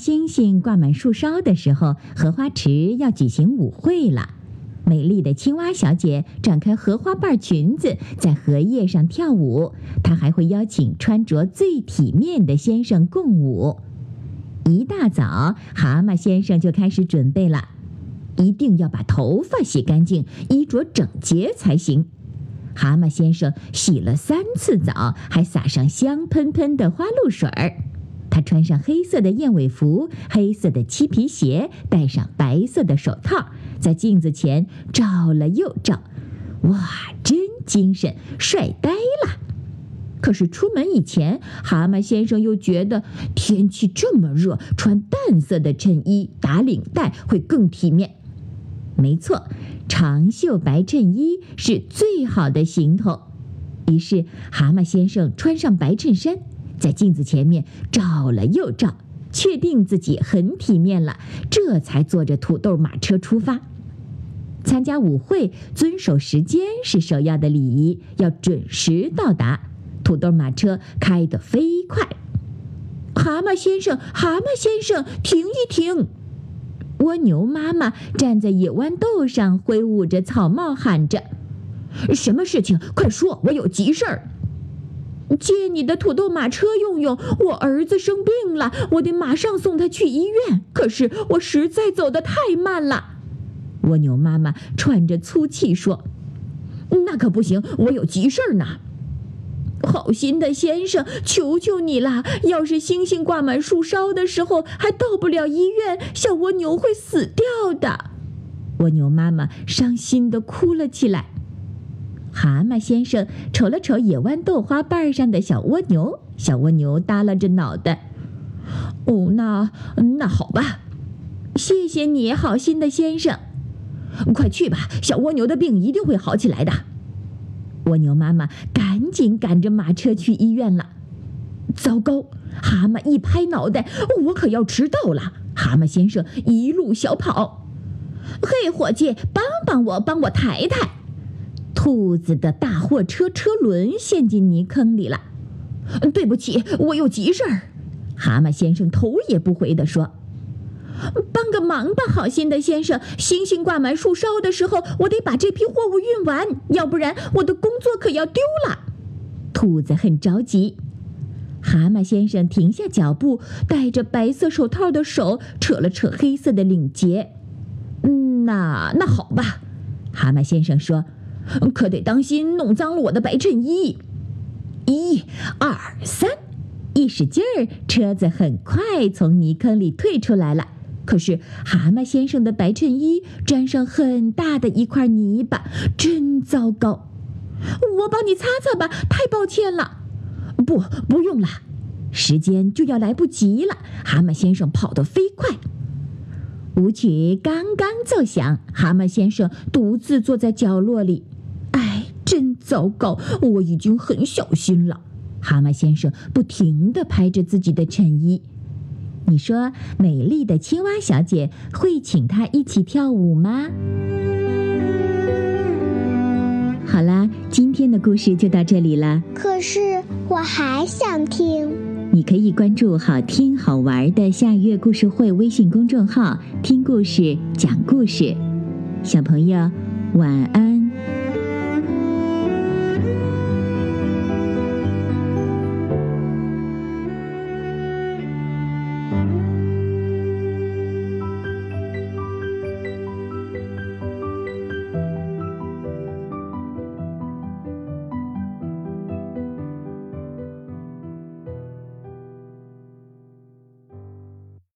星星挂满树梢的时候，荷花池要举行舞会了。美丽的青蛙小姐展开荷花瓣裙子，在荷叶上跳舞。她还会邀请穿着最体面的先生共舞。一大早，蛤蟆先生就开始准备了，一定要把头发洗干净，衣着整洁才行。蛤蟆先生洗了三次澡，还撒上香喷喷的花露水儿。穿上黑色的燕尾服，黑色的漆皮鞋，戴上白色的手套，在镜子前照了又照，哇，真精神，帅呆了！可是出门以前，蛤蟆先生又觉得天气这么热，穿淡色的衬衣、打领带会更体面。没错，长袖白衬衣是最好的行头。于是，蛤蟆先生穿上白衬衫。在镜子前面照了又照，确定自己很体面了，这才坐着土豆马车出发。参加舞会，遵守时间是首要的礼仪，要准时到达。土豆马车开得飞快。蛤蟆先生，蛤蟆先生，停一停！蜗牛妈妈站在野豌豆上，挥舞着草帽，喊着：“什么事情？快说，我有急事儿。”借你的土豆马车用用，我儿子生病了，我得马上送他去医院。可是我实在走得太慢了。蜗牛妈妈喘着粗气说：“那可不行，我有急事儿呢。”好心的先生，求求你了！要是星星挂满树梢的时候还到不了医院，小蜗牛会死掉的。蜗牛妈妈伤心地哭了起来。蛤蟆先生瞅了瞅野豌豆花瓣上的小蜗牛，小蜗牛耷拉着脑袋。哦，那那好吧，谢谢你好心的先生。快去吧，小蜗牛的病一定会好起来的。蜗牛妈妈赶紧赶着马车去医院了。糟糕，蛤蟆一拍脑袋，我可要迟到了。蛤蟆先生一路小跑。嘿，伙计，帮帮我，帮我抬抬。兔子的大货车车轮陷进泥坑里了。对不起，我有急事儿。蛤蟆先生头也不回地说：“帮个忙吧，好心的先生。星星挂满树梢的时候，我得把这批货物运完，要不然我的工作可要丢了。”兔子很着急。蛤蟆先生停下脚步，戴着白色手套的手扯了扯黑色的领结。“嗯，那那好吧。”蛤蟆先生说。可得当心弄脏了我的白衬衣。一、二、三，一使劲儿，车子很快从泥坑里退出来了。可是蛤蟆先生的白衬衣沾上很大的一块泥巴，真糟糕。我帮你擦擦吧，太抱歉了。不，不用了，时间就要来不及了。蛤蟆先生跑得飞快。舞曲刚刚奏响，蛤蟆先生独自坐在角落里。真糟糕！我已经很小心了。蛤蟆先生不停地拍着自己的衬衣。你说，美丽的青蛙小姐会请他一起跳舞吗？好啦，今天的故事就到这里了。可是我还想听。你可以关注“好听好玩的夏月故事会”微信公众号，听故事，讲故事。小朋友，晚安。